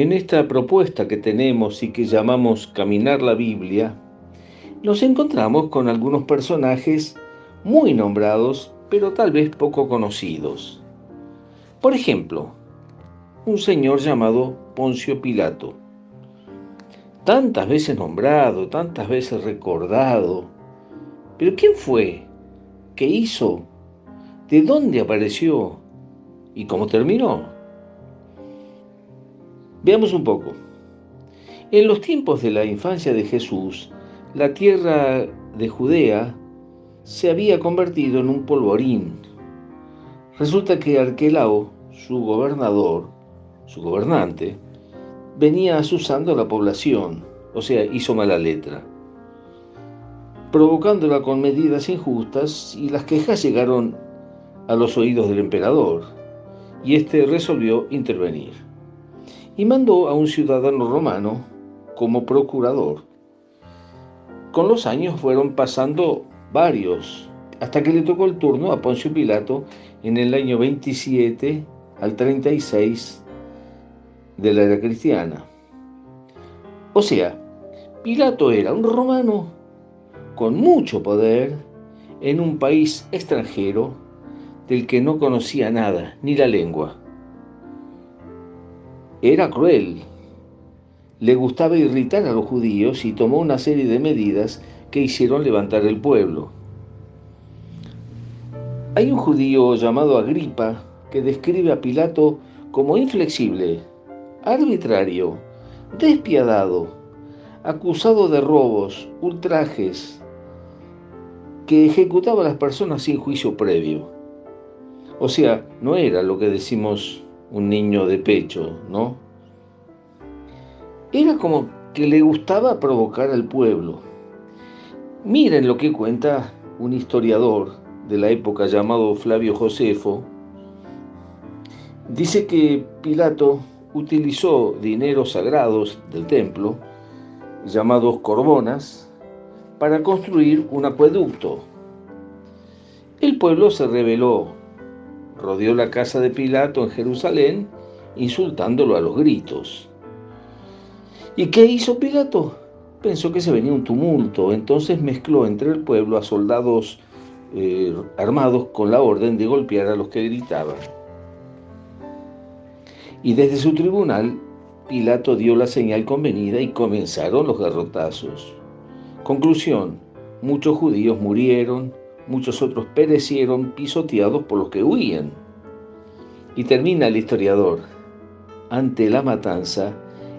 En esta propuesta que tenemos y que llamamos Caminar la Biblia, nos encontramos con algunos personajes muy nombrados, pero tal vez poco conocidos. Por ejemplo, un señor llamado Poncio Pilato, tantas veces nombrado, tantas veces recordado, pero ¿quién fue? ¿Qué hizo? ¿De dónde apareció? ¿Y cómo terminó? Veamos un poco. En los tiempos de la infancia de Jesús, la tierra de Judea se había convertido en un polvorín. Resulta que Arquelao, su gobernador, su gobernante, venía asusando a la población, o sea, hizo mala letra, provocándola con medidas injustas y las quejas llegaron a los oídos del emperador, y éste resolvió intervenir y mandó a un ciudadano romano como procurador. Con los años fueron pasando varios, hasta que le tocó el turno a Poncio Pilato en el año 27 al 36 de la era cristiana. O sea, Pilato era un romano con mucho poder en un país extranjero del que no conocía nada, ni la lengua. Era cruel. Le gustaba irritar a los judíos y tomó una serie de medidas que hicieron levantar el pueblo. Hay un judío llamado Agripa que describe a Pilato como inflexible, arbitrario, despiadado, acusado de robos, ultrajes, que ejecutaba a las personas sin juicio previo. O sea, no era lo que decimos un niño de pecho, ¿no? Era como que le gustaba provocar al pueblo. Miren lo que cuenta un historiador de la época llamado Flavio Josefo. Dice que Pilato utilizó dineros sagrados del templo, llamados corbonas, para construir un acueducto. El pueblo se rebeló rodeó la casa de Pilato en Jerusalén, insultándolo a los gritos. ¿Y qué hizo Pilato? Pensó que se venía un tumulto, entonces mezcló entre el pueblo a soldados eh, armados con la orden de golpear a los que gritaban. Y desde su tribunal, Pilato dio la señal convenida y comenzaron los garrotazos. Conclusión, muchos judíos murieron, muchos otros perecieron pisoteados por los que huían. Y termina el historiador, ante la matanza,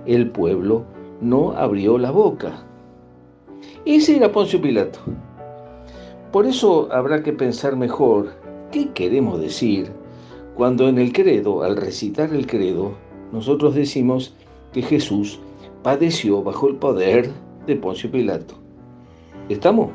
el pueblo no abrió la boca. Ese era Poncio Pilato. Por eso habrá que pensar mejor qué queremos decir cuando en el credo, al recitar el credo, nosotros decimos que Jesús padeció bajo el poder de Poncio Pilato. ¿Estamos?